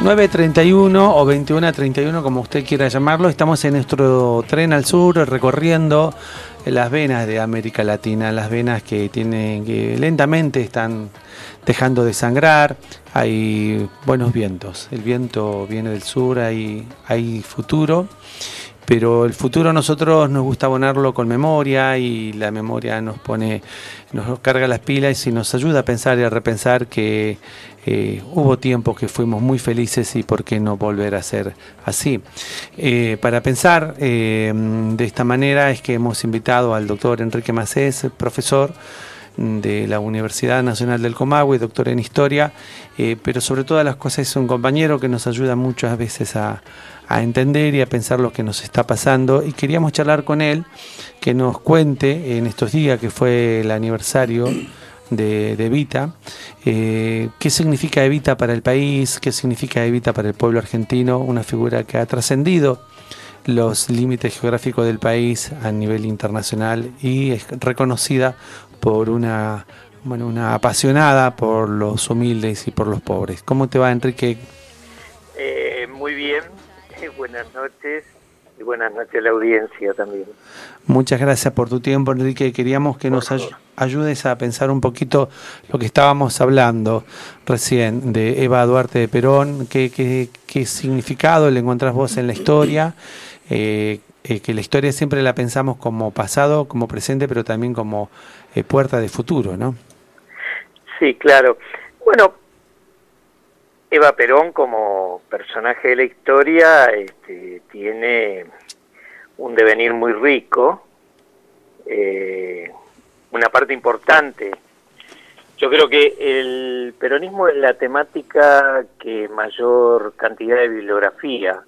9.31 o 21.31, como usted quiera llamarlo, estamos en nuestro tren al sur recorriendo las venas de América Latina, las venas que tienen que lentamente están dejando de sangrar, hay buenos vientos, el viento viene del sur, hay, hay futuro pero el futuro nosotros nos gusta abonarlo con memoria y la memoria nos pone, nos carga las pilas y nos ayuda a pensar y a repensar que eh, hubo tiempos que fuimos muy felices y por qué no volver a ser así. Eh, para pensar eh, de esta manera es que hemos invitado al doctor Enrique Macés, profesor de la Universidad Nacional del Comahue, doctor en Historia, pero sobre todas las cosas es un compañero que nos ayuda muchas veces a a entender y a pensar lo que nos está pasando. Y queríamos charlar con él, que nos cuente en estos días que fue el aniversario de, Evita, eh, qué significa Evita para el país, qué significa Evita para el pueblo argentino, una figura que ha trascendido los límites geográficos del país a nivel internacional y es reconocida por una bueno, una apasionada por los humildes y por los pobres. ¿Cómo te va, Enrique? Eh, muy bien, buenas noches y buenas noches a la audiencia también. Muchas gracias por tu tiempo, Enrique. Queríamos que nos ayudes a pensar un poquito lo que estábamos hablando recién de Eva Duarte de Perón, qué, qué, qué significado le encontrás vos en la historia, eh, eh, que la historia siempre la pensamos como pasado, como presente, pero también como eh, puerta de futuro, ¿no? Sí, claro. Bueno, Eva Perón como personaje de la historia este, tiene un devenir muy rico, eh, una parte importante. Yo creo que el peronismo es la temática que mayor cantidad de bibliografía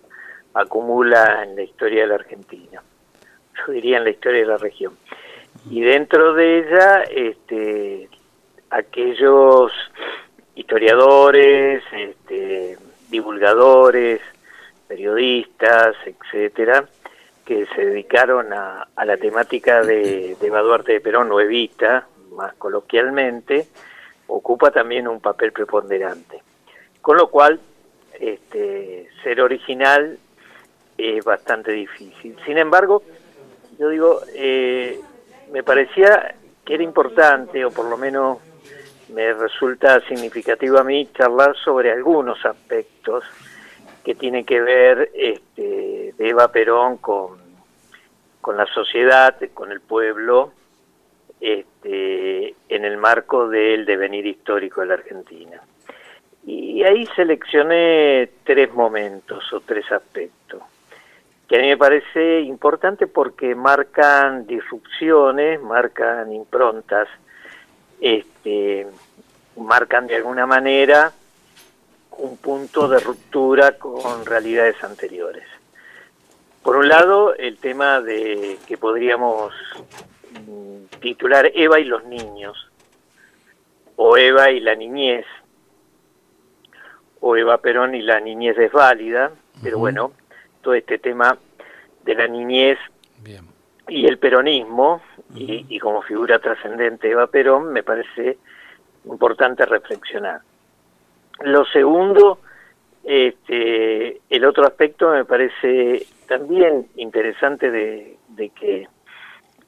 acumula en la historia de la Argentina, yo diría en la historia de la región. Y dentro de ella, este, aquellos historiadores, este, divulgadores, periodistas, etcétera, que se dedicaron a, la temática de, de Eva Duarte de Perón o Evita, más coloquialmente, ocupa también un papel preponderante. Con lo cual, este, ser original es bastante difícil. Sin embargo, yo digo, eh, me parecía que era importante, o por lo menos me resulta significativo a mí charlar sobre algunos aspectos que tienen que ver este, de Eva Perón con, con la sociedad, con el pueblo, este, en el marco del devenir histórico de la Argentina. Y ahí seleccioné tres momentos o tres aspectos que a mí me parece importante porque marcan disrupciones, marcan improntas este, marcan de alguna manera un punto de ruptura con realidades anteriores. Por un lado, el tema de que podríamos mm, titular Eva y los niños, o Eva y la niñez, o Eva Perón y la niñez es válida, pero bueno, todo este tema de la niñez y el peronismo, y, como figura trascendente Eva Perón, me parece importante reflexionar. Lo segundo, este, el otro aspecto me parece también interesante de, que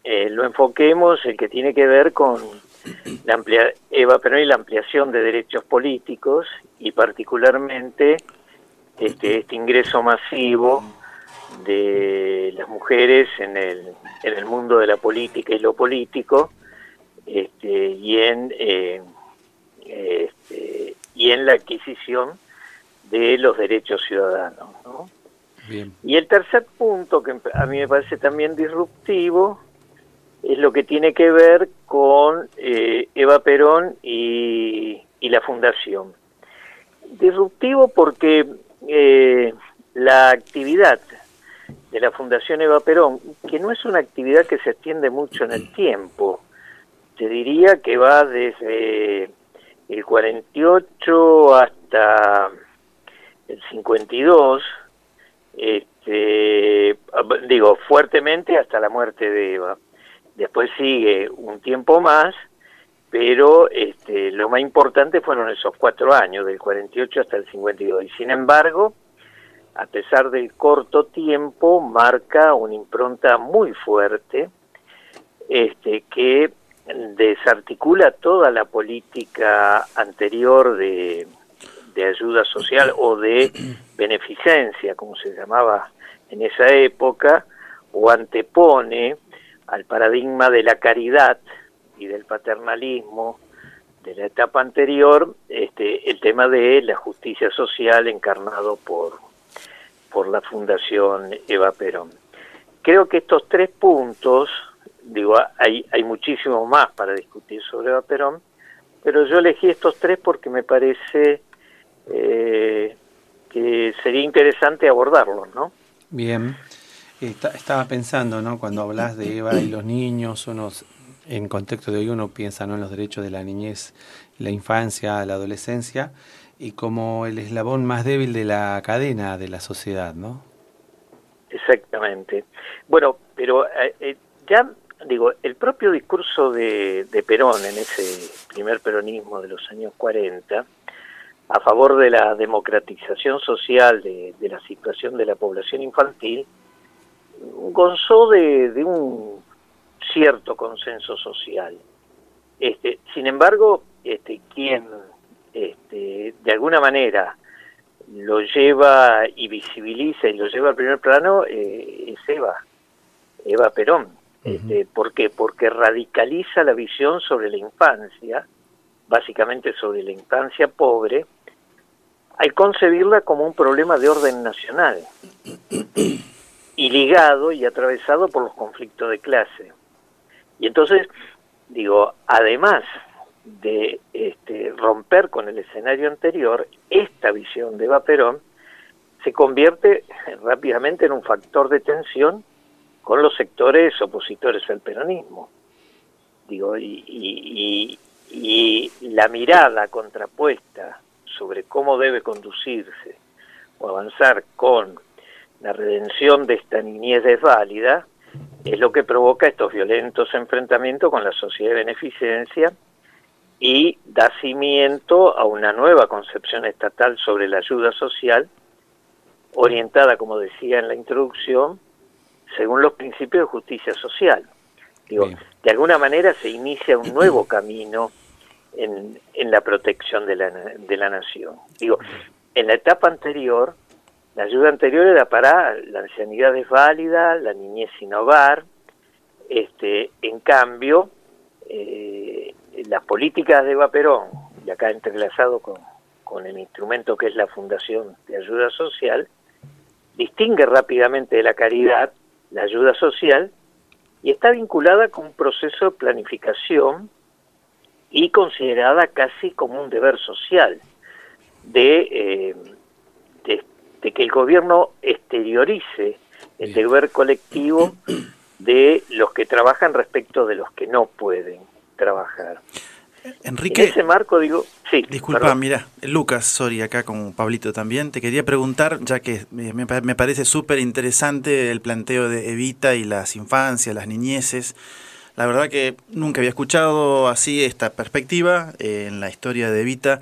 eh, lo enfoquemos, el que tiene que ver con la amplia, Eva Perón y la ampliación de derechos políticos y particularmente este, este ingreso masivo de las mujeres en el, en el mundo de la política y lo político este, y en eh, este, y en la adquisición de los derechos ciudadanos y el tercer punto que a mí me parece también disruptivo es lo que tiene que ver con eh, Eva Perón y, y, la fundación. Disruptivo porque eh, la actividad de la Fundación Eva Perón, que no es una actividad que se extiende mucho en el tiempo. Te diría que va desde el 48 hasta el 52, este, digo, fuertemente hasta la muerte de Eva. Después sigue un tiempo más, pero este, lo más importante fueron esos cuatro años, del 48 hasta el 52. Y sin embargo, a pesar del corto tiempo, marca una impronta muy fuerte este, que desarticula toda la política anterior de, de ayuda social o de beneficencia, como se llamaba en esa época, o antepone al paradigma de la caridad y del paternalismo de la etapa anterior, este, el tema de la justicia social encarnado por, por la Fundación Eva Perón. Creo que estos tres puntos, digo, hay, hay muchísimo más para discutir sobre Eva Perón, pero yo elegí estos tres porque me parece eh, que sería interesante abordarlos, ¿no? Bien. estaba pensando, ¿no? Cuando hablas de Eva y los niños, uno, en contexto de hoy uno piensa ¿no? en los derechos de la niñez, la infancia, la adolescencia, y como el eslabón más débil de la cadena de la sociedad, ¿no? Exactamente. Bueno, pero eh, eh, ya digo, el propio discurso de, de Perón en ese primer peronismo de los años 40, a favor de la democratización social de, la situación de la población infantil, gozó de, un cierto consenso social. Este, sin embargo, este, quien este, de alguna manera lo lleva y visibiliza y lo lleva al primer plano eh, es Eva, Eva Perón. Este, ¿Por qué? Porque radicaliza la visión sobre la infancia, básicamente sobre la infancia pobre, al concebirla como un problema de orden nacional y ligado y atravesado por los conflictos de clase. Y entonces, digo, además de este, romper con el escenario anterior, esta visión de Eva Perón se convierte rápidamente en un factor de tensión con los sectores opositores al peronismo. Digo, y, y, y la mirada contrapuesta sobre cómo debe conducirse o avanzar con la redención de esta niñez desválida, es lo que provoca estos violentos enfrentamientos con la sociedad de beneficencia y da cimiento a una nueva concepción estatal sobre la ayuda social, orientada, como decía en la introducción, según los principios de justicia social. Digo, de alguna manera se inicia un nuevo camino en, en la protección de la, de la nación. Digo, en la etapa anterior, la ayuda anterior era para la ancianidad desválida, la niñez sin hogar, este, en cambio, eh, las políticas de Eva Perón, y acá entrelazado con, con el instrumento que es la Fundación de Ayuda Social, distingue rápidamente de la caridad la ayuda social y está vinculada con un proceso de planificación y considerada casi como un deber social eh, de, de, que el gobierno exteriorice el deber colectivo de los que trabajan respecto de los que no pueden trabajar. Enrique, en ese marco digo, sí. Disculpa, mira, Lucas, sorry, acá con Pablito también, te quería preguntar, ya que me, me parece súper interesante el planteo de Evita y las infancias, las niñeces, la verdad que nunca había escuchado así esta perspectiva eh, en la historia de Vita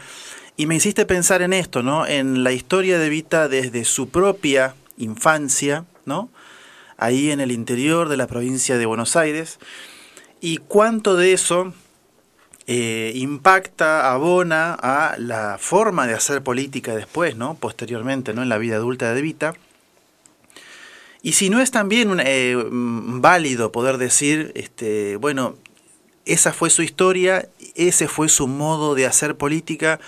y me hiciste pensar en esto, ¿no? En la historia de Vita desde su propia infancia, ¿no? Ahí en el interior de la provincia de Buenos Aires y cuánto de eso eh, impacta, abona a la forma de hacer política después, ¿no? Posteriormente, ¿no? En la vida adulta de Vita y si no es también eh, válido poder decir, este, bueno, esa fue su historia, ese fue su modo de hacer política,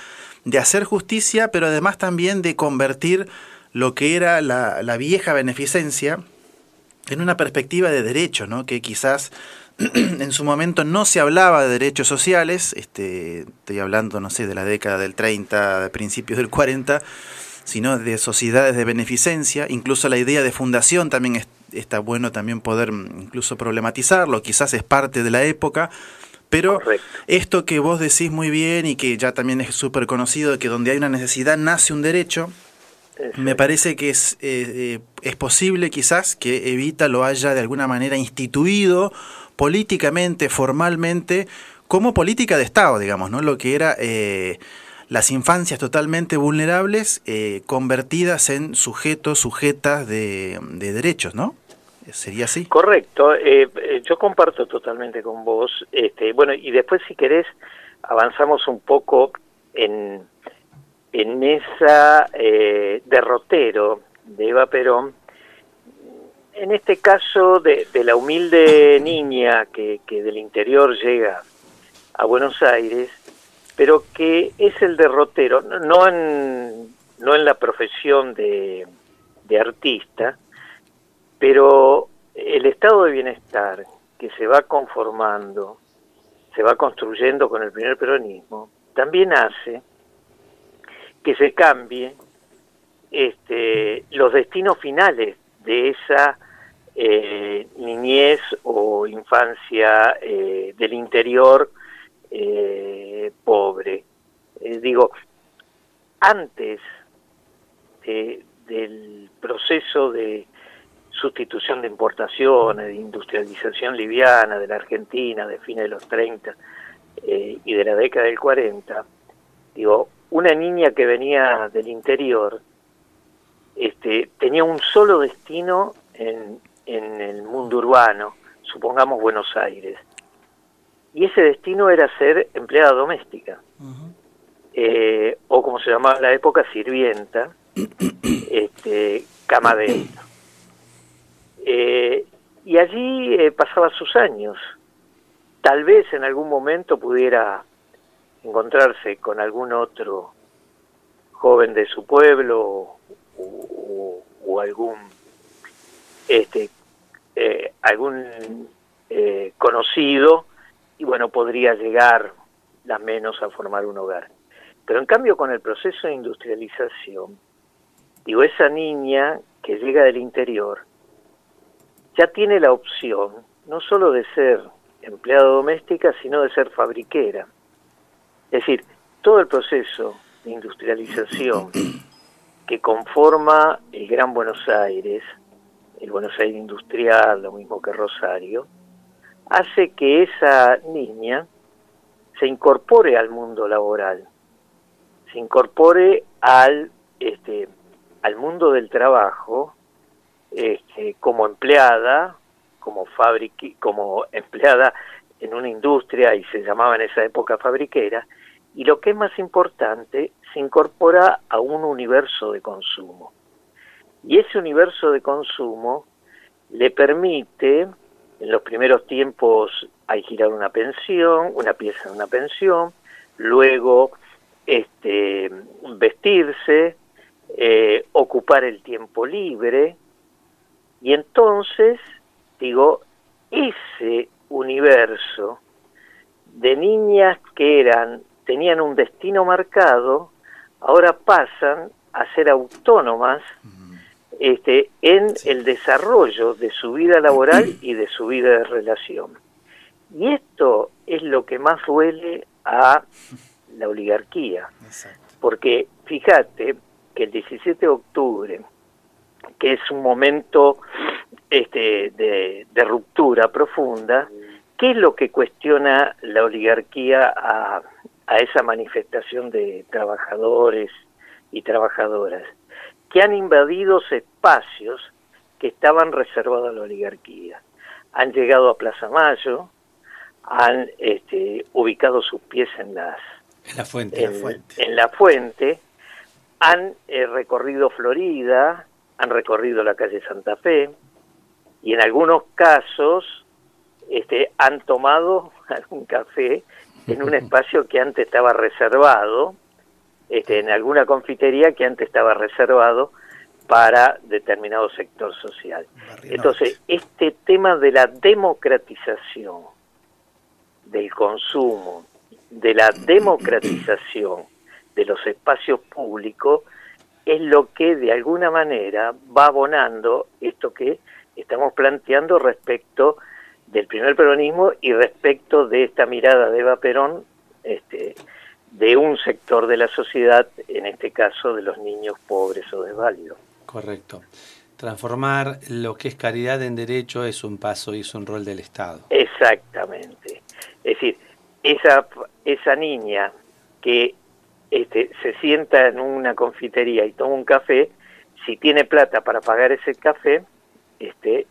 de hacer justicia, pero además también de convertir lo que era la, vieja beneficencia en una perspectiva de derecho, ¿no? que quizás en su momento no se hablaba de derechos sociales, este, estoy hablando, no sé, de la década del 30, de principios del 40, sino de sociedades de beneficencia, incluso la idea de fundación también está bueno también poder mm, incluso problematizarlo, quizás es parte de la época, pero esto que vos decís muy bien y que ya también es súper conocido, que donde hay una necesidad nace un derecho, me parece que es, eh, eh, es posible quizás que Evita lo haya de alguna manera instituido políticamente, formalmente, como política de Estado, digamos, ¿no? Lo que era eh, las infancias totalmente vulnerables eh, convertidas en sujetos, sujetas de, derechos, ¿no? ¿Sería así? Correcto, eh, yo comparto totalmente con vos. Este, bueno, y después si querés avanzamos un poco en, en esa derrotero de Eva Perón, en este caso de, la humilde niña que, del interior llega a Buenos Aires, pero que es el derrotero, no en, no en la profesión de artista, pero el estado de bienestar que se va conformando, se va construyendo con el primer peronismo, también hace que se cambie este, los destinos finales de esa eh, niñez o infancia eh, del interior eh, pobre. digo, antes del proceso de sustitución de importaciones, de industrialización liviana de la Argentina de fines de los 30 y de la década del 40, digo, una niña que venía del interior este, tenía un solo destino en, en el mundo urbano, supongamos Buenos Aires. Y ese destino era ser empleada doméstica, eh, o como se llamaba en la época, sirvienta, este, camadera. Eh, y allí eh, pasaba sus años. Tal vez en algún momento pudiera encontrarse con algún otro joven de su pueblo o algún este, eh, algún eh, conocido y bueno, podría llegar la menos a formar un hogar. Pero en cambio con el proceso de industrialización, digo, esa niña que llega del interior ya tiene la opción no solo de ser empleada doméstica, sino de ser fabriquera. Es decir, todo el proceso de industrialización que conforma el Gran Buenos Aires, el Buenos Aires industrial, lo mismo que Rosario, hace que esa niña se incorpore al mundo laboral, se incorpore al, este, al mundo del trabajo este, como empleada, como, fabriqui, como empleada en una industria y se llamaba en esa época fabriquera, y lo que es más importante, se incorpora a un universo de consumo. Y ese universo de consumo le permite, en los primeros tiempos, girar una pensión, una pieza de una pensión, luego este, vestirse, eh, ocupar el tiempo libre, y entonces, digo, ese universo de niñas que eran, tenían un destino marcado, ahora pasan a ser autónomas este, en el desarrollo de su vida laboral y de su vida de relación. Y esto es lo que más duele a la oligarquía, porque fíjate que el 17 de octubre, que es un momento este, de, de ruptura profunda, ¿qué es lo que cuestiona la oligarquía a, a esa manifestación de trabajadores y trabajadoras? que han invadido espacios que estaban reservados a la oligarquía. Han llegado a Plaza Mayo, han este, ubicado sus pies en las en la fuente, en, la, fuente. han eh, recorrido Florida, han recorrido la calle Santa Fe y en algunos casos este, han tomado algún café en un espacio que antes estaba reservado este, en alguna confitería que antes estaba reservado para determinado sector social. Entonces, este tema de la democratización del consumo, de la democratización de los espacios públicos, es lo que de alguna manera va abonando esto que estamos planteando respecto del primer peronismo y respecto de esta mirada de Eva Perón este, de un sector de la sociedad, en este caso de los niños pobres o desválidos. Correcto. Transformar lo que es caridad en derecho es un paso y es un rol del Estado. Exactamente. Es decir, esa, esa niña que este, se sienta en una confitería y toma un café, si tiene plata para pagar ese café, este,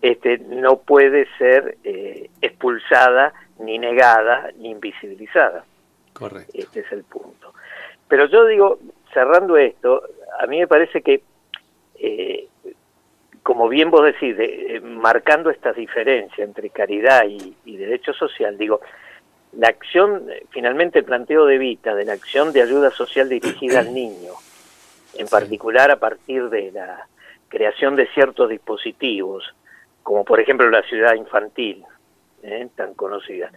este, no puede ser eh, expulsada, ni negada, ni invisibilizada. Correcto. Este es el punto. Pero yo digo, cerrando esto, a mí me parece que, eh, como bien vos decís, eh, marcando esta diferencia entre caridad y, y, derecho social, digo, la acción, finalmente el planteo de Vita, de la acción de ayuda social dirigida al niño, en particular a partir de la creación de ciertos dispositivos, como por ejemplo la ciudad infantil, ¿eh? tan conocida.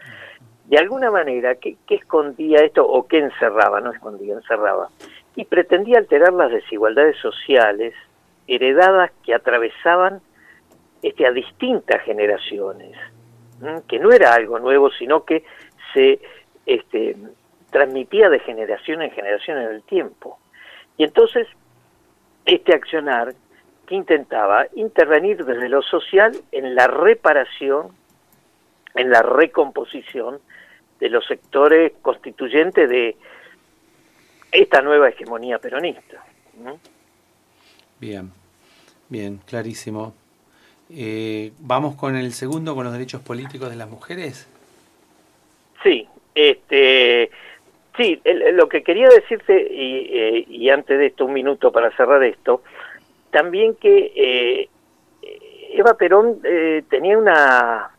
De alguna manera, ¿qué, escondía esto o qué encerraba? No escondía, encerraba. Y pretendía alterar las desigualdades sociales heredadas que atravesaban este, a distintas generaciones, que no era algo nuevo, sino que se este, transmitía de generación en generación en el tiempo. Y entonces, este accionar que intentaba intervenir desde lo social en la reparación, en la recomposición de los sectores constituyentes de esta nueva hegemonía peronista. Bien, bien, clarísimo. Eh, ¿Vamos con el segundo, con los derechos políticos de las mujeres? Sí, este, sí, lo que quería decirte, y, eh, y antes de esto, un minuto para cerrar esto, también que eh, Eva Perón eh, tenía una,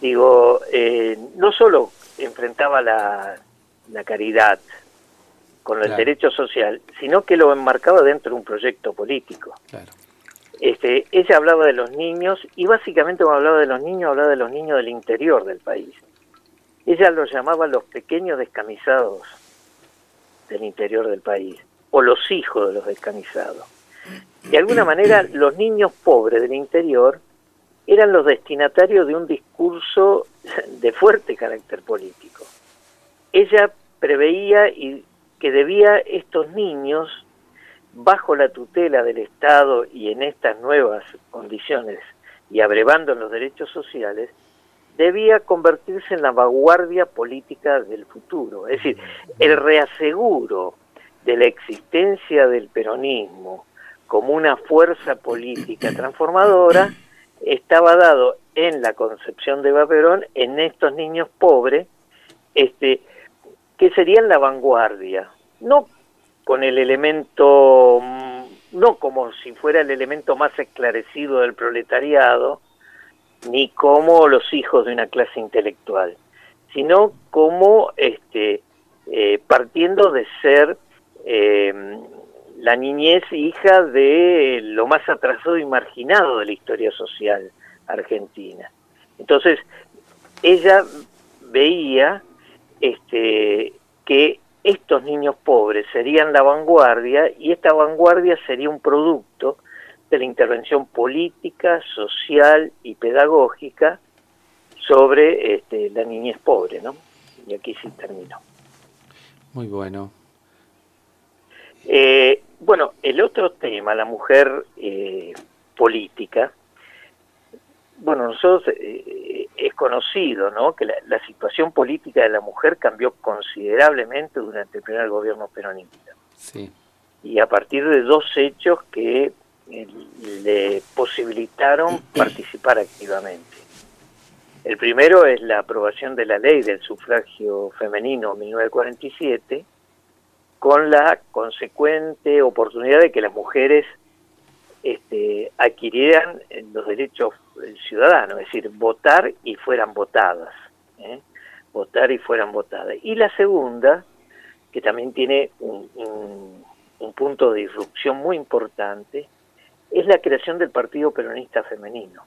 digo, eh, no solo enfrentaba la, caridad con el derecho social, sino que lo enmarcaba dentro de un proyecto político. Este, ella hablaba de los niños y básicamente cuando hablaba de los niños, hablaba de los niños del interior del país. Ella los llamaba los pequeños descamisados del interior del país, o los hijos de los descamisados. De alguna manera, los niños pobres del interior eran los destinatarios de un discurso de fuerte carácter político. Ella preveía y que debía estos niños, bajo la tutela del Estado y en estas nuevas condiciones y abrevando los derechos sociales, debía convertirse en la vanguardia política del futuro. Es decir, el reaseguro de la existencia del peronismo como una fuerza política transformadora estaba dado en la concepción de Baperón en estos niños pobres este que serían la vanguardia no con el elemento no como si fuera el elemento más esclarecido del proletariado ni como los hijos de una clase intelectual sino como este eh, partiendo de ser eh, la niñez hija de lo más atrasado y marginado de la historia social argentina. Entonces, ella veía este, que estos niños pobres serían la vanguardia y esta vanguardia sería un producto de la intervención política, social y pedagógica sobre este, la niñez pobre, ¿no? Y aquí sí terminó. Muy bueno. Eh, bueno, el otro tema, la mujer eh, política, bueno, nosotros eh, es conocido, ¿no? Que la, situación política de la mujer cambió considerablemente durante el primer gobierno peronista. Sí. Y a partir de dos hechos que le posibilitaron participar activamente. El primero es la aprobación de la ley del sufragio femenino 1947 con la consecuente oportunidad de que las mujeres este, adquirieran los derechos ciudadanos, es decir, votar y fueran votadas. ¿eh? Votar y fueran votadas. Y la segunda, que también tiene un, un punto de disrupción muy importante, es la creación del Partido Peronista Femenino,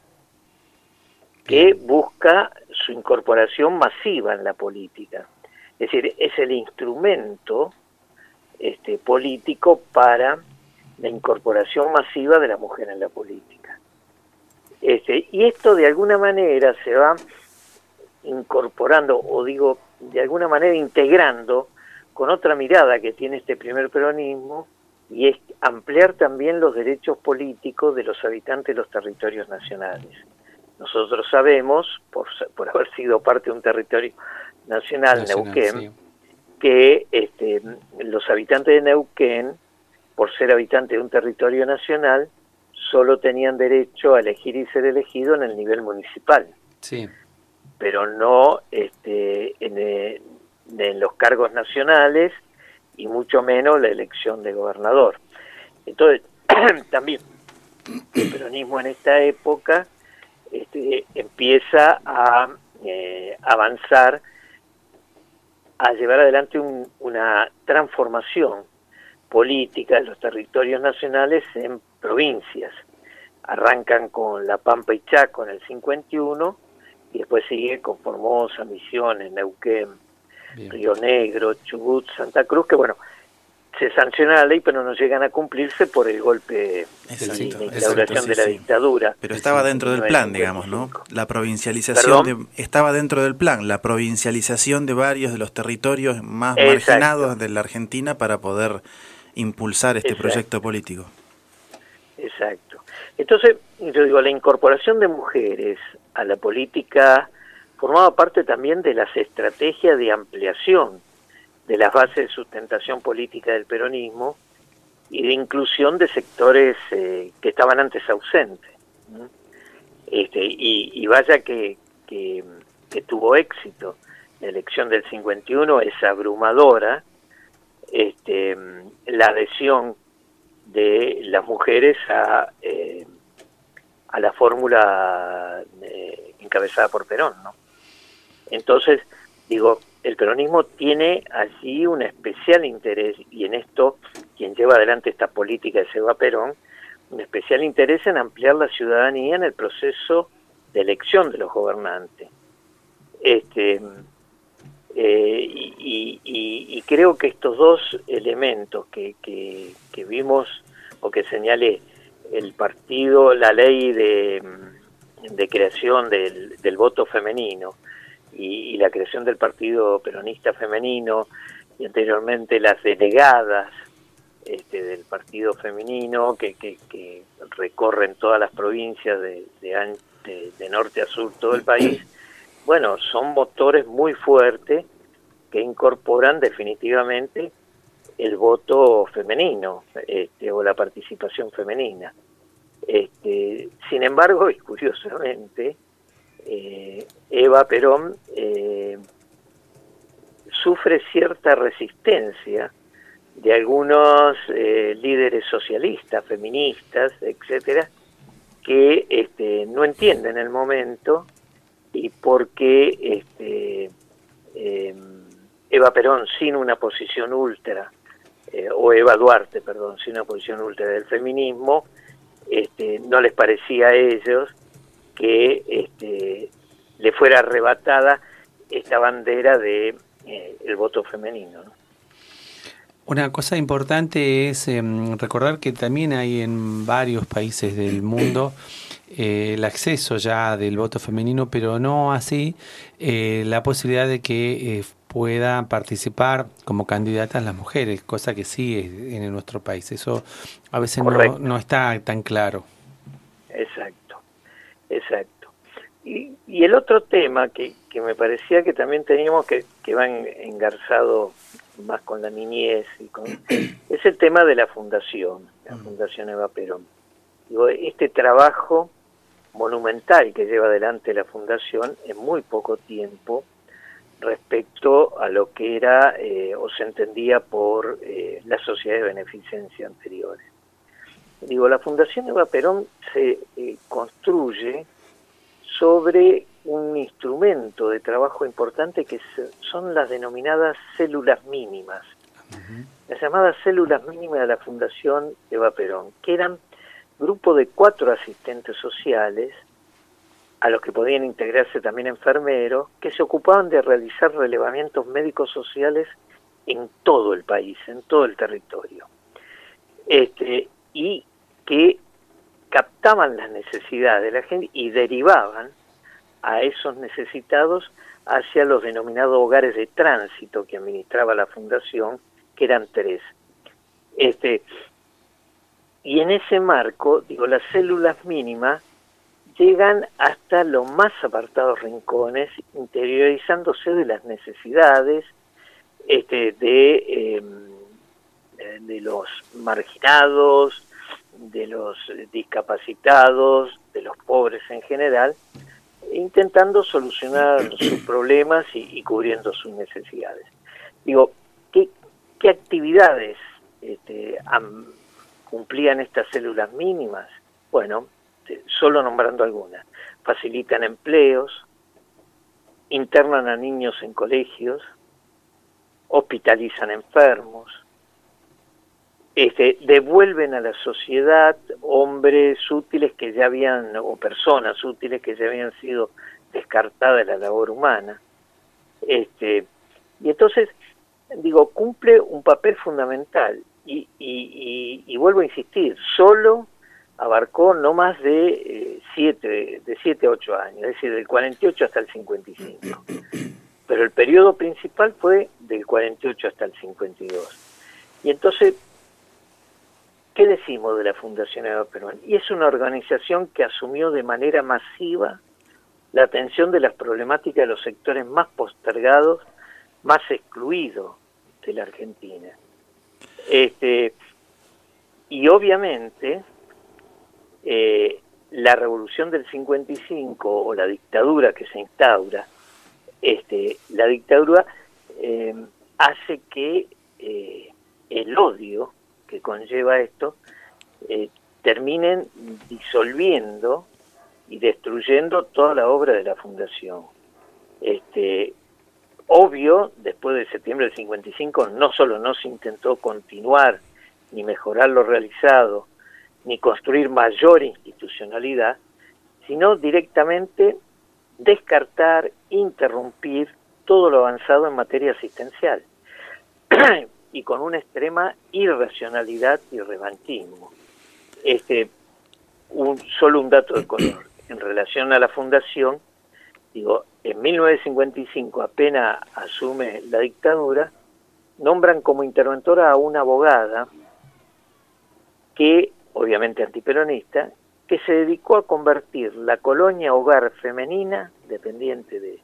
que busca su incorporación masiva en la política. Es decir, es el instrumento este, político para la incorporación masiva de la mujer en la política. Este, y esto de alguna manera se va incorporando, o digo, de alguna manera integrando con otra mirada que tiene este primer peronismo, y es ampliar también los derechos políticos de los habitantes de los territorios nacionales. nosotros sabemos, por, por haber sido parte de un territorio nacional, Neuquén, que este, los habitantes de Neuquén, por ser habitantes de un territorio nacional, solo tenían derecho a elegir y ser elegido en el nivel municipal. Sí. Pero no este, en, eh, en los cargos nacionales y mucho menos la elección de gobernador. Entonces, también el peronismo en esta época este, empieza a eh, avanzar, a llevar adelante una transformación política de los territorios nacionales en provincias. Arrancan con La Pampa y Chaco en el 51 y después sigue con Formosa, Misiones, Neuquén, Río Negro, Chubut, Santa Cruz, que bueno, se sanciona la ley, pero no llegan a cumplirse por el golpe de instauración de la dictadura. Pero estaba dentro del plan, digamos, ¿no? La provincialización de, estaba dentro del plan, la provincialización de varios de los territorios más marginados de la Argentina para poder impulsar este proyecto político. Exacto. Entonces, yo digo, la incorporación de mujeres a la política formaba parte también de las estrategias de ampliación de las bases de sustentación política del peronismo y de inclusión de sectores eh, que estaban antes ausentes. Este, y, vaya que, que, tuvo éxito. La elección del 51 es abrumadora. Este, la adhesión de las mujeres a, eh, a la fórmula eh, encabezada por Perón. ¿no? Entonces, digo, el peronismo tiene allí un especial interés, y en esto quien lleva adelante esta política de Seba Perón, un especial interés en ampliar la ciudadanía en el proceso de elección de los gobernantes. Este, eh, y, creo que estos dos elementos que, que, vimos o que señalé, el partido, la ley de, creación del voto femenino, y, la creación del Partido Peronista Femenino y anteriormente las delegadas este, del Partido Femenino que, que, recorren todas las provincias de, de, norte a sur todo el país, bueno, son motores muy fuertes que incorporan definitivamente el voto femenino este, o la participación femenina. Este, sin embargo, y curiosamente, eh, Eva Perón eh, sufre cierta resistencia de algunos eh, líderes socialistas, feministas, etcétera, que este, no entienden el momento y porque este, em, Eva Perón sin una posición ultra, o Eva Duarte, perdón, sin una posición ultra del feminismo, este, no les parecía a ellos que este, le fuera arrebatada esta bandera de eh, el voto femenino. Una cosa importante es em, recordar que también hay en varios países del mundo eh, el acceso ya del voto femenino, pero no así eh, la posibilidad de que puedan participar como candidatas las mujeres, cosa que sí es en nuestro país. Eso a veces no, no, está tan claro. Exacto, exacto. Y, el otro tema que, que, me parecía que también teníamos que, que va engarzado más con la niñez y con, es el tema de la fundación, la Fundación Eva Perón. Digo, este trabajo monumental que lleva adelante la fundación en muy poco tiempo respecto a lo que era eh, o se entendía por eh, la sociedad de beneficencia anteriores. Digo, la Fundación Eva Perón se eh, construye sobre un instrumento de trabajo importante que son las denominadas células mínimas. Las llamadas células mínimas de la Fundación Eva Perón, que eran grupo de cuatro asistentes sociales, a los que podían integrarse también enfermeros, que se ocupaban de realizar relevamientos médicos sociales en todo el país, en todo el territorio. Este, y que captaban las necesidades de la gente y derivaban a esos necesitados hacia los denominados hogares de tránsito que administraba la fundación, que eran tres. Este, y en ese marco, digo, las células mínimas llegan hasta los más apartados rincones, interiorizándose de las necesidades este, de, em, de los marginados, de los discapacitados, de los pobres en general, intentando solucionar sus problemas y, cubriendo sus necesidades. Digo, ¿qué, qué actividades este, cumplían estas células mínimas? Bueno, solo nombrando algunas. Facilitan empleos, internan a niños en colegios, hospitalizan enfermos, este, devuelven a la sociedad hombres útiles que ya habían, o personas útiles que ya habían sido descartadas de la labor humana. Este, y entonces, digo, cumple un papel fundamental. Y, y, vuelvo a insistir, solo abarcó no más de 7 eh, de siete a 8 años, es decir, del 48 hasta el 55. Pero el periodo principal fue del 48 hasta el 52. Y entonces ¿Qué decimos de la Fundación Eva Perón? Y es una organización que asumió de manera masiva la atención de las problemáticas de los sectores más postergados, más excluidos de la Argentina. Este, y obviamente eh, la revolución del 55 o la dictadura que se instaura, este, la dictadura eh, hace que eh, el odio que conlleva esto, eh, terminen disolviendo y destruyendo toda la obra de la fundación. Este, obvio, después de septiembre del 55, no solo no se intentó continuar ni mejorar lo realizado, ni construir mayor institucionalidad, sino directamente descartar, interrumpir todo lo avanzado en materia asistencial. y con una extrema irracionalidad y revanchismo. Este, un, solo un dato de color. En relación a la fundación, digo, en 1955 apenas asume la dictadura, nombran como interventora a una abogada que, obviamente antiperonista, que se dedicó a convertir la colonia hogar femenina, dependiente de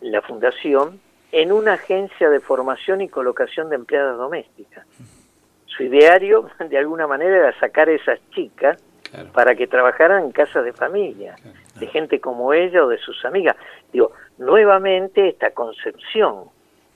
la fundación, en una agencia de formación y colocación de empleadas domésticas. Su ideario, de alguna manera, era sacar a esas chicas para que trabajaran en casas de familia, de gente como ella o de sus amigas. Digo, nuevamente esta concepción,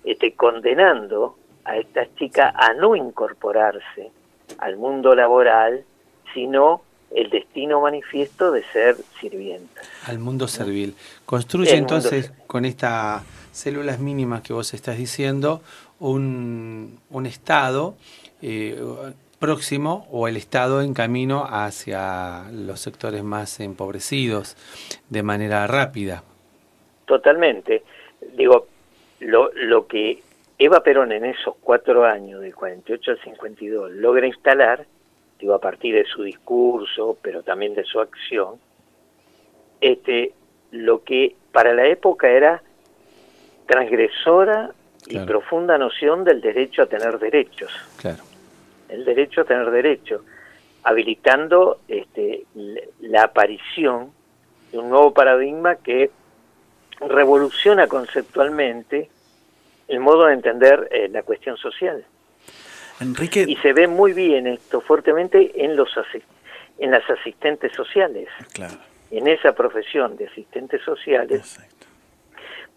este, condenando a estas chicas a no incorporarse al mundo laboral, sino el destino manifiesto de ser sirvientas. Al mundo servil. Construye entonces con esta células mínimas que vos estás diciendo, un, un estado eh, próximo o el estado en camino hacia los sectores más empobrecidos de manera rápida. Totalmente. Digo, lo, lo que Eva Perón en esos cuatro años, del 48 al 52, logra instalar, digo, a partir de su discurso, pero también de su acción, este, lo que para la época era transgresora y profunda noción del derecho a tener derechos. Claro. El derecho a tener derechos, habilitando este, la aparición de un nuevo paradigma que revoluciona conceptualmente el modo de entender eh, la cuestión social. Enrique... Y se ve muy bien esto fuertemente en los en las asistentes sociales. Claro. En esa profesión de asistentes sociales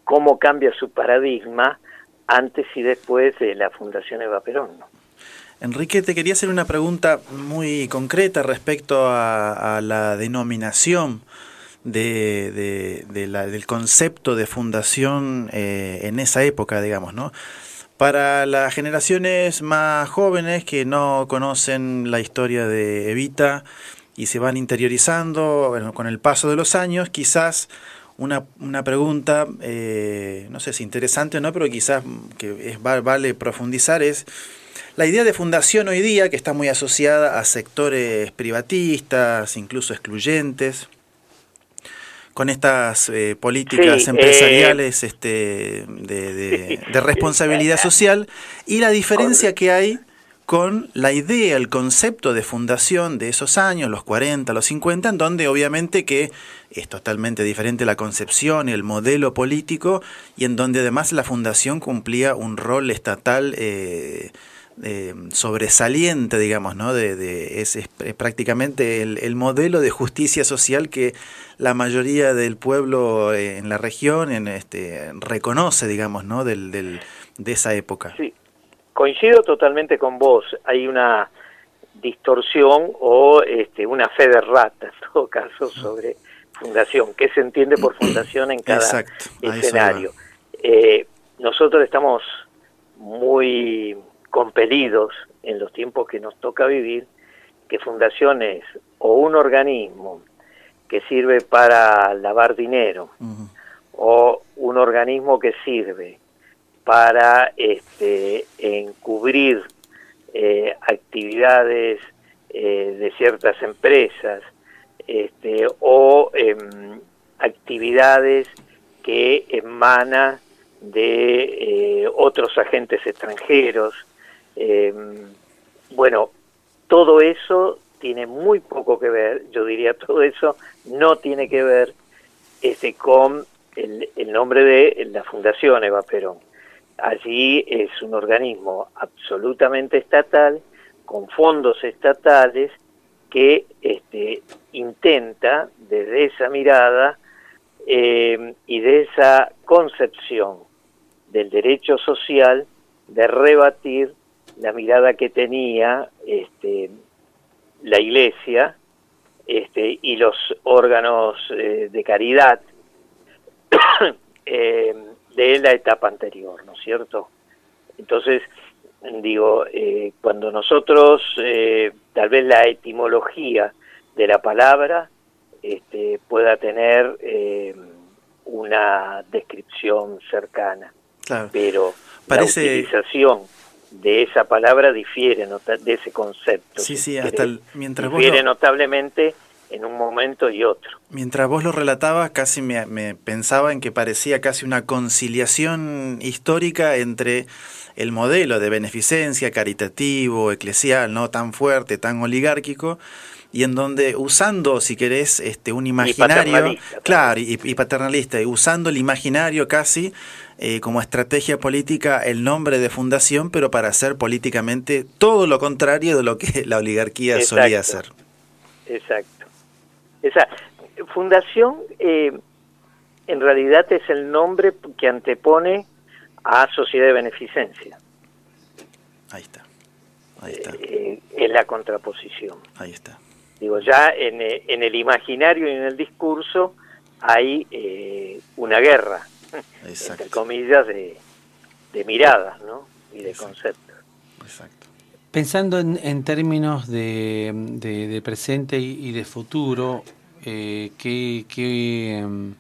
cómo cambia su paradigma antes y después de la Fundación Eva Perón. Enrique, te quería hacer una pregunta muy concreta respecto a, la denominación de, del concepto de fundación eh, en esa época, digamos, ¿no? Para las generaciones más jóvenes que no conocen la historia de Evita y se van interiorizando con el paso de los años, quizás una, una pregunta, eh, no sé si interesante o no, pero quizás que es, vale profundizar, es la idea de fundación hoy día, que está muy asociada a sectores privatistas, incluso excluyentes, con estas eh, políticas empresariales eh, este, de, de, responsabilidad social, y la diferencia que hay con la idea, el concepto de fundación de esos años, los 40, los 50, en donde obviamente que es totalmente diferente la concepción y el modelo político, y en donde además la fundación cumplía un rol estatal eh, eh, sobresaliente, digamos, ¿no? De, es, prácticamente el, modelo de justicia social que la mayoría del pueblo en la región en este, reconoce, digamos, ¿no? Del, del, de esa época. Sí. Coincido totalmente con vos, hay una distorsión o este, una fe de rata, en todo caso, sobre fundación. ¿Qué se entiende por fundación en cada escenario? Eh, nosotros estamos muy compelidos en los tiempos que nos toca vivir que fundación es o un organismo que sirve para lavar dinero o un organismo que sirve para este, encubrir eh, actividades eh, de ciertas empresas este, o em, actividades que emanan de eh, otros agentes extranjeros. Em, bueno, todo eso tiene muy poco que ver, yo diría todo eso no tiene que ver este, con el nombre de la Fundación Eva Perón allí es un organismo absolutamente estatal, con fondos estatales, que este, intenta desde esa mirada eh, y de esa concepción del derecho social de rebatir la mirada que tenía este, la Iglesia este, y los órganos eh, de caridad. Eh, de la etapa anterior, ¿no es cierto? Entonces, digo, eh, cuando nosotros, eh, tal vez la etimología de la palabra este, pueda tener eh, una descripción cercana, pero la utilización de esa palabra difiere de ese concepto. Sí, sí, hasta mientras difiere notablemente en un momento y otro. Mientras vos lo relatabas, casi me, pensaba en que parecía casi una conciliación histórica entre el modelo de beneficencia caritativo, eclesial, no tan fuerte, tan oligárquico, y en donde usando, si querés, este, un imaginario, claro, y, paternalista, y usando el imaginario casi eh, como estrategia política el nombre de fundación, pero para hacer políticamente todo lo contrario de lo que la oligarquía solía hacer. Exacto. Esa fundación eh, en realidad es el nombre que antepone a sociedad de beneficencia. Ahí está. Ahí está. Eh, es la contraposición. Ahí está. Digo, ya en, eh, en el imaginario y en el discurso hay una guerra, entre comillas, de, de miradas ¿no? y de conceptos. Exacto. Pensando en, términos de, presente y, de futuro, eh, ¿qué, em,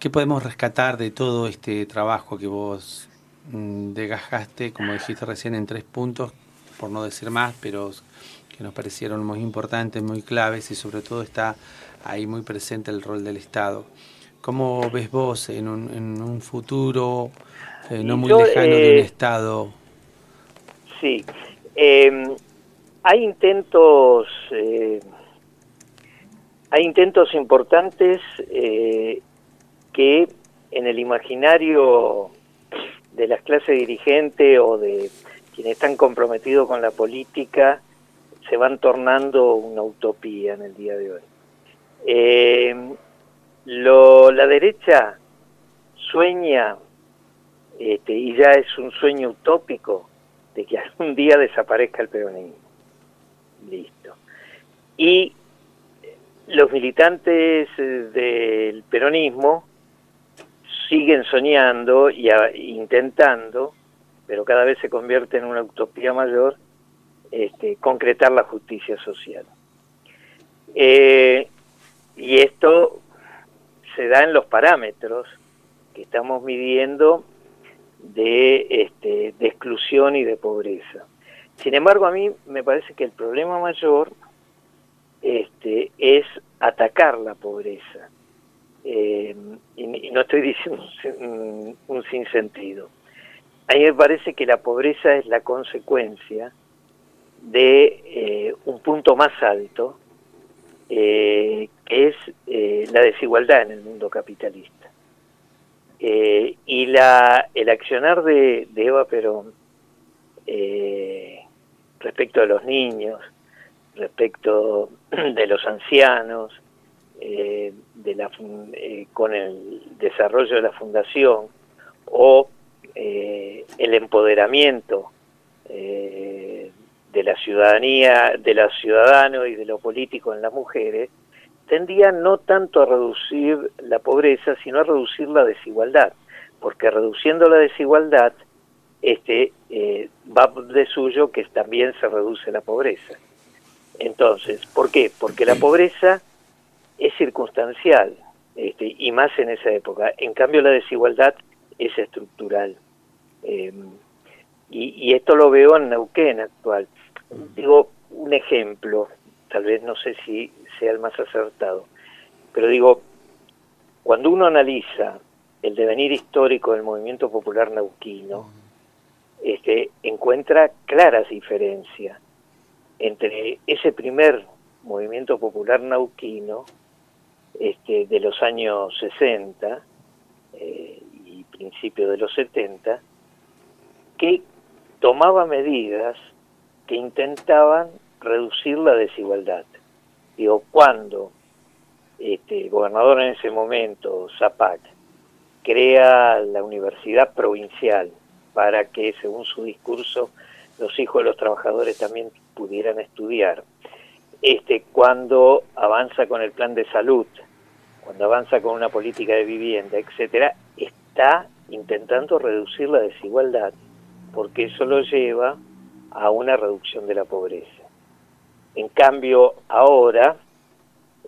qué, podemos rescatar de todo este trabajo que vos mm, desgajaste, como dijiste recién, en tres puntos, por no decir más, pero que nos parecieron muy importantes, muy claves y sobre todo está ahí muy presente el rol del Estado. ¿Cómo ves vos en un, en un futuro eh, no muy lejano de un eh, Estado? Sí, em, hay intentos, eh, hay intentos importantes eh, que en el imaginario de las clases dirigentes o de quienes están comprometidos con la política se van tornando una utopía en el día de hoy. Em, lo, la derecha sueña, este, y ya es un sueño utópico, de que algún día desaparezca el peronismo. Listo. Y los militantes eh, del peronismo siguen soñando y intentando, pero cada vez se convierte en una utopía mayor, este, concretar la justicia social. Eh, y esto se da en los parámetros que estamos midiendo de, este, y de pobreza. Sin embargo, a mí me parece que el problema mayor este, es atacar la pobreza. Eh, y, no estoy diciendo un, sinsentido. a mí me parece que la pobreza es la consecuencia de eh, un punto más alto, eh, que es la desigualdad en el mundo capitalista. y la, el accionar de Eva Perón respecto a los niños, respecto de los ancianos, de la, con el desarrollo de la fundación o el empoderamiento de la ciudadanía, de los ciudadanos y de lo político en las mujeres, tendía no tanto a reducir la pobreza, sino a reducir la desigualdad, porque reduciendo la desigualdad, este eh, va de suyo que también se reduce la pobreza. Entonces, ¿por qué? Porque la pobreza es circunstancial, este, y más en esa época. En cambio, la desigualdad es estructural. Eh, y, y, esto lo veo en Neuquén actual. Digo, un ejemplo, tal vez no sé si sea el más acertado, pero digo, cuando uno analiza el devenir histórico del movimiento popular nauquino, este, encuentra claras diferencias entre ese primer movimiento popular nauquino este, de los años 60 eh, y principios de los 70, que tomaba medidas que intentaban reducir la desigualdad. Digo, cuando este, el gobernador en ese momento, Zapac, crea la universidad provincial para que, según su discurso, los hijos de los trabajadores también pudieran estudiar. Este, cuando avanza con el plan de salud, cuando avanza con una política de vivienda, etcétera, está intentando reducir la desigualdad, porque eso lo lleva a una reducción de la pobreza. En cambio, ahora,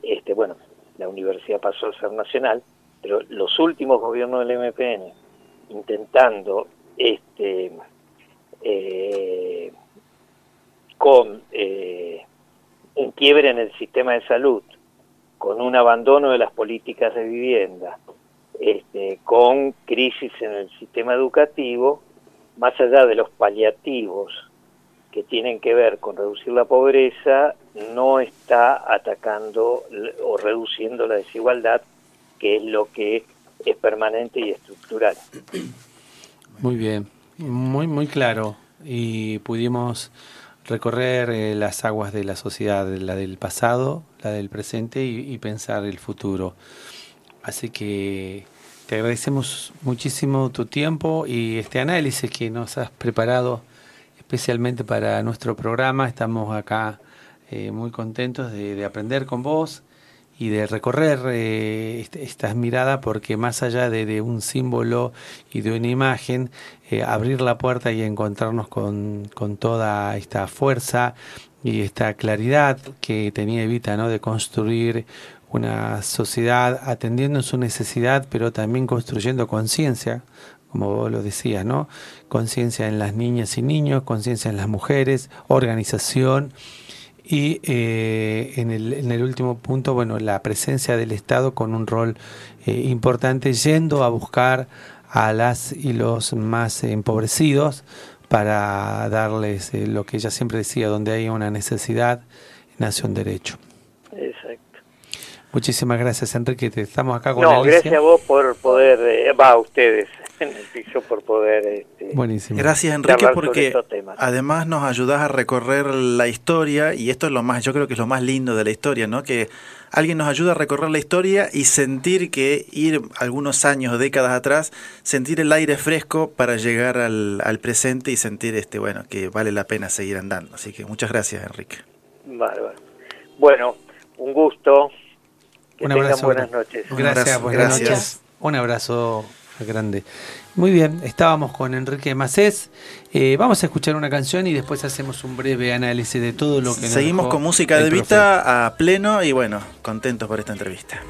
este, bueno, la universidad pasó a ser nacional, pero los últimos gobiernos del MPN, intentando este, eh, con eh, un quiebre en el sistema de salud, con un abandono de las políticas de vivienda, este, con crisis en el sistema educativo, más allá de los paliativos que tienen que ver con reducir la pobreza no está atacando o reduciendo la desigualdad, que es lo que es permanente y estructural. Muy bien, muy muy claro y pudimos recorrer eh, las aguas de la sociedad, la del pasado, la del presente y, pensar el futuro. Así que te agradecemos muchísimo tu tiempo y este análisis que nos has preparado especialmente para nuestro programa. Estamos acá eh, muy contentos de, aprender con vos y de recorrer eh, estas miradas porque más allá de, un símbolo y de una imagen, eh, abrir la puerta y encontrarnos con, con, toda esta fuerza y esta claridad que tenía Evita ¿no? de construir una sociedad atendiendo su necesidad, pero también construyendo conciencia, como vos lo decías, ¿no? Conciencia en las niñas y niños, conciencia en las mujeres, organización y eh, en, el, en, el, último punto, bueno, la presencia del Estado con un rol eh, importante yendo a buscar a las y los más empobrecidos para darles eh, lo que ella siempre decía, donde hay una necesidad, nace un derecho. Exacto. Muchísimas gracias, Enrique. Estamos acá con No, gracias a vos por poder, va, a ustedes en el piso por poder. Este, Buenísimo. Gracias Enrique porque además nos ayudas a recorrer la historia y esto es lo más, yo creo que es lo más lindo de la historia, ¿no? Que alguien nos ayuda a recorrer la historia y sentir que ir algunos años o décadas atrás, sentir el aire fresco para llegar al, al presente y sentir este, bueno, que vale la pena seguir andando. Así que muchas gracias Enrique. Bárbaro. Bueno, un gusto. Que un abrazo. buenas noches. Gracias, buenas gracias. noches. Un abrazo grande. Muy bien, estábamos con Enrique Macés. Eh, vamos a escuchar una canción y después hacemos un breve análisis de todo lo que Seguimos con música de Vita a pleno y bueno, contentos por esta entrevista.